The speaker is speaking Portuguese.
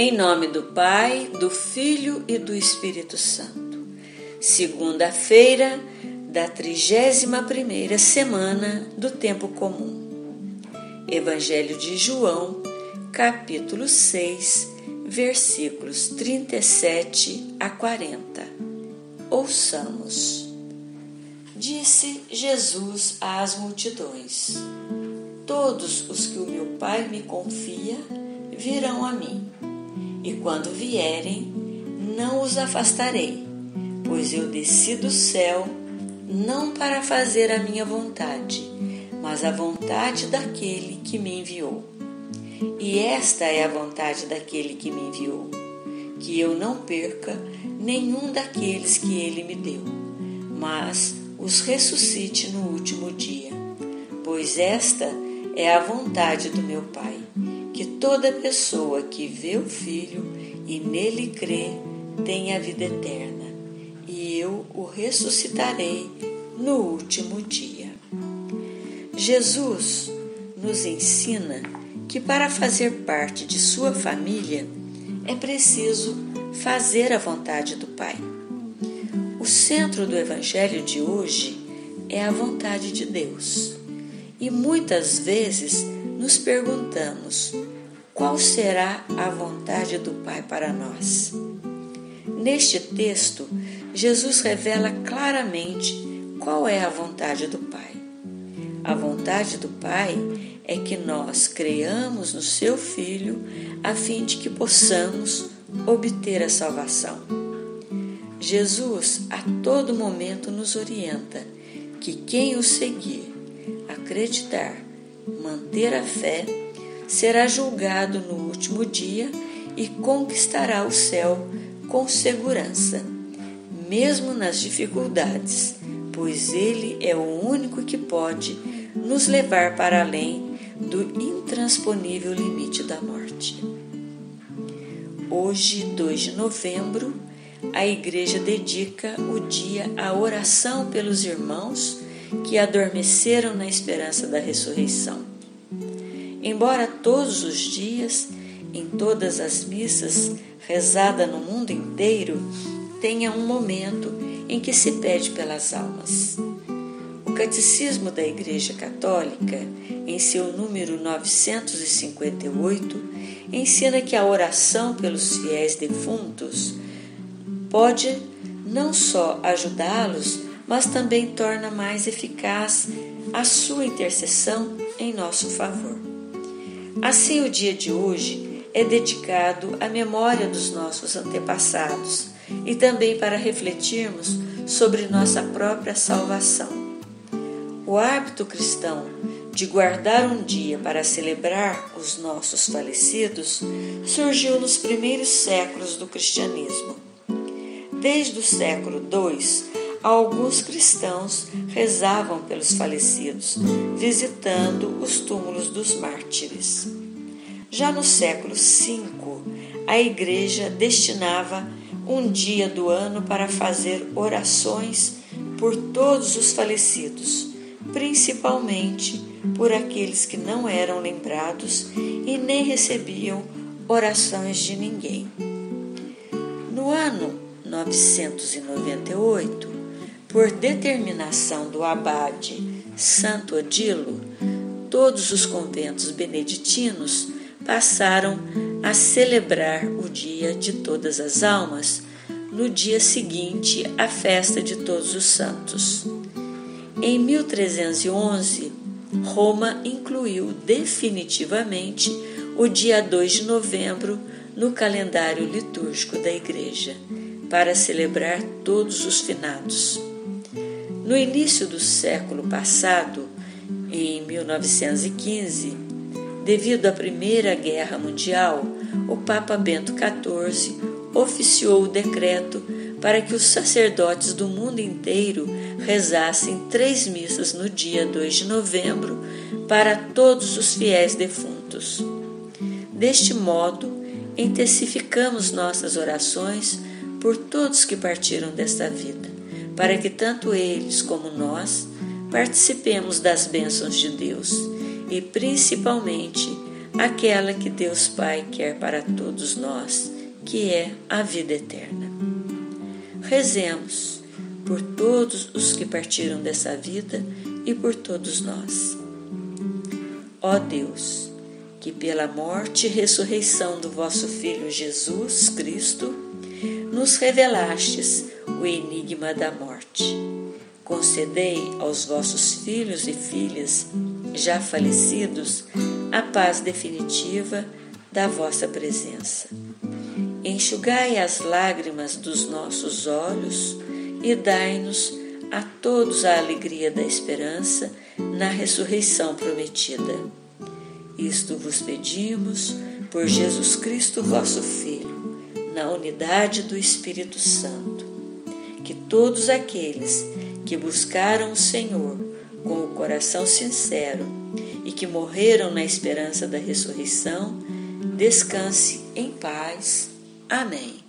Em nome do Pai, do Filho e do Espírito Santo. Segunda-feira da 31ª semana do tempo comum. Evangelho de João, capítulo 6, versículos 37 a 40. Ouçamos. Disse Jesus às multidões: Todos os que o meu Pai me confia virão a mim e quando vierem, não os afastarei, pois eu desci do céu não para fazer a minha vontade, mas a vontade daquele que me enviou. E esta é a vontade daquele que me enviou, que eu não perca nenhum daqueles que ele me deu, mas os ressuscite no último dia. Pois esta é a vontade do meu Pai que toda pessoa que vê o Filho e nele crê tem a vida eterna, e eu o ressuscitarei no último dia. Jesus nos ensina que para fazer parte de sua família é preciso fazer a vontade do Pai. O centro do Evangelho de hoje é a vontade de Deus. E muitas vezes nos perguntamos: qual será a vontade do Pai para nós? Neste texto, Jesus revela claramente qual é a vontade do Pai. A vontade do Pai é que nós creamos no Seu Filho a fim de que possamos obter a salvação. Jesus a todo momento nos orienta que quem o seguir, acreditar, manter a fé, será julgado no último dia e conquistará o céu com segurança, mesmo nas dificuldades, pois Ele é o único que pode nos levar para além do intransponível limite da morte. Hoje, 2 de novembro, a Igreja dedica o dia à oração pelos irmãos que adormeceram na esperança da ressurreição. Embora todos os dias, em todas as missas, rezada no mundo inteiro, tenha um momento em que se pede pelas almas. O Catecismo da Igreja Católica, em seu número 958, ensina que a oração pelos fiéis defuntos pode não só ajudá-los mas também torna mais eficaz a sua intercessão em nosso favor. Assim, o dia de hoje é dedicado à memória dos nossos antepassados e também para refletirmos sobre nossa própria salvação. O hábito cristão de guardar um dia para celebrar os nossos falecidos surgiu nos primeiros séculos do cristianismo. Desde o século II, alguns cristãos rezavam pelos falecidos, visitando os túmulos dos mártires. Já no século V, a Igreja destinava um dia do ano para fazer orações por todos os falecidos, principalmente por aqueles que não eram lembrados e nem recebiam orações de ninguém. No ano 998, por determinação do abade Santo Odilo, todos os conventos beneditinos passaram a celebrar o Dia de Todas as Almas no dia seguinte à festa de Todos os Santos. Em 1311, Roma incluiu definitivamente o dia 2 de novembro no calendário litúrgico da Igreja, para celebrar todos os finados. No início do século passado, em 1915, devido à Primeira Guerra Mundial, o Papa Bento XIV oficiou o decreto para que os sacerdotes do mundo inteiro rezassem três missas no dia 2 de novembro para todos os fiéis defuntos. Deste modo, intensificamos nossas orações por todos que partiram desta vida para que tanto eles como nós participemos das bênçãos de Deus e principalmente aquela que Deus Pai quer para todos nós, que é a vida eterna. Rezemos por todos os que partiram dessa vida e por todos nós. Ó Deus, que pela morte e ressurreição do vosso Filho Jesus Cristo, nos revelastes o enigma da morte. Concedei aos vossos filhos e filhas já falecidos a paz definitiva da vossa presença. Enxugai as lágrimas dos nossos olhos e dai-nos a todos a alegria da esperança na ressurreição prometida. Isto vos pedimos por Jesus Cristo, vosso Filho, na unidade do Espírito Santo. Que todos aqueles que buscaram o Senhor com o coração sincero e que morreram na esperança da ressurreição, descanse em paz. Amém.